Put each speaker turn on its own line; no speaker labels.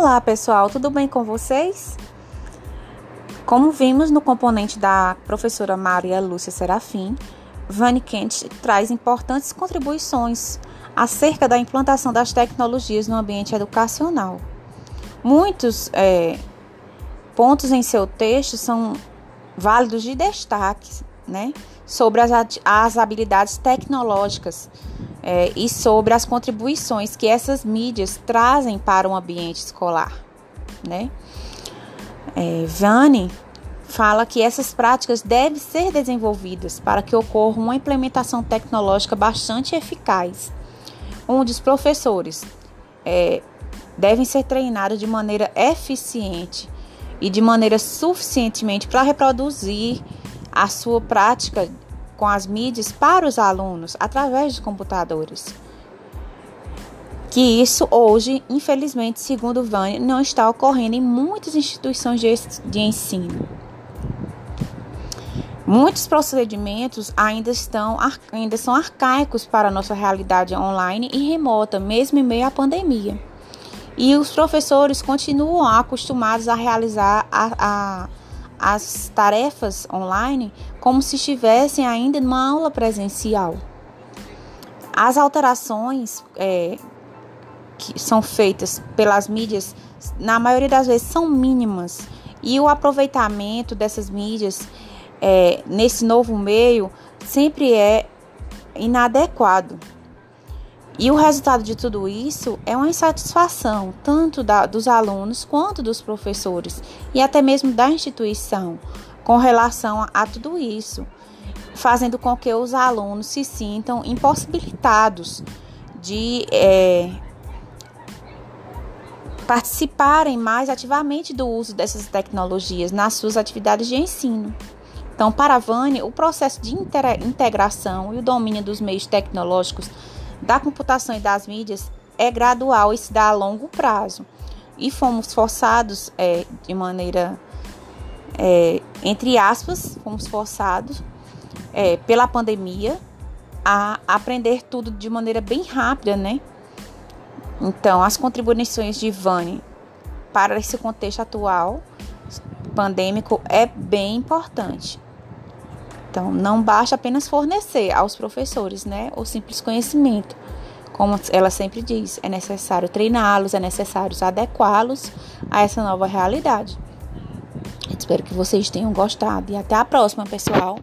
Olá pessoal, tudo bem com vocês? Como vimos no componente da professora Maria Lúcia Serafim, Vani Kent traz importantes contribuições acerca da implantação das tecnologias no ambiente educacional. Muitos é, pontos em seu texto são válidos de destaque né, sobre as, as habilidades tecnológicas é, e sobre as contribuições que essas mídias trazem para o ambiente escolar. Né? É, fala que essas práticas devem ser desenvolvidas para que ocorra uma implementação tecnológica bastante eficaz, onde os professores é, devem ser treinados de maneira eficiente e de maneira suficientemente para reproduzir a sua prática com as mídias para os alunos através de computadores. Que isso hoje, infelizmente, segundo Vânia, não está ocorrendo em muitas instituições de, de ensino. Muitos procedimentos ainda, estão, ainda são arcaicos para a nossa realidade online e remota, mesmo em meio à pandemia. E os professores continuam acostumados a realizar a, a as tarefas online como se estivessem ainda numa aula presencial. As alterações é, que são feitas pelas mídias, na maioria das vezes, são mínimas e o aproveitamento dessas mídias é, nesse novo meio sempre é inadequado. E o resultado de tudo isso é uma insatisfação, tanto da, dos alunos quanto dos professores e até mesmo da instituição, com relação a, a tudo isso, fazendo com que os alunos se sintam impossibilitados de é, participarem mais ativamente do uso dessas tecnologias nas suas atividades de ensino. Então, para a Vânia, o processo de integração e o domínio dos meios tecnológicos da computação e das mídias é gradual e se dá a longo prazo. E fomos forçados é, de maneira, é, entre aspas, fomos forçados é, pela pandemia a aprender tudo de maneira bem rápida, né? Então, as contribuições de Vani para esse contexto atual pandêmico é bem importante. Então, não basta apenas fornecer aos professores, né, o simples conhecimento. Como ela sempre diz, é necessário treiná-los, é necessário adequá-los a essa nova realidade. Espero que vocês tenham gostado e até a próxima, pessoal.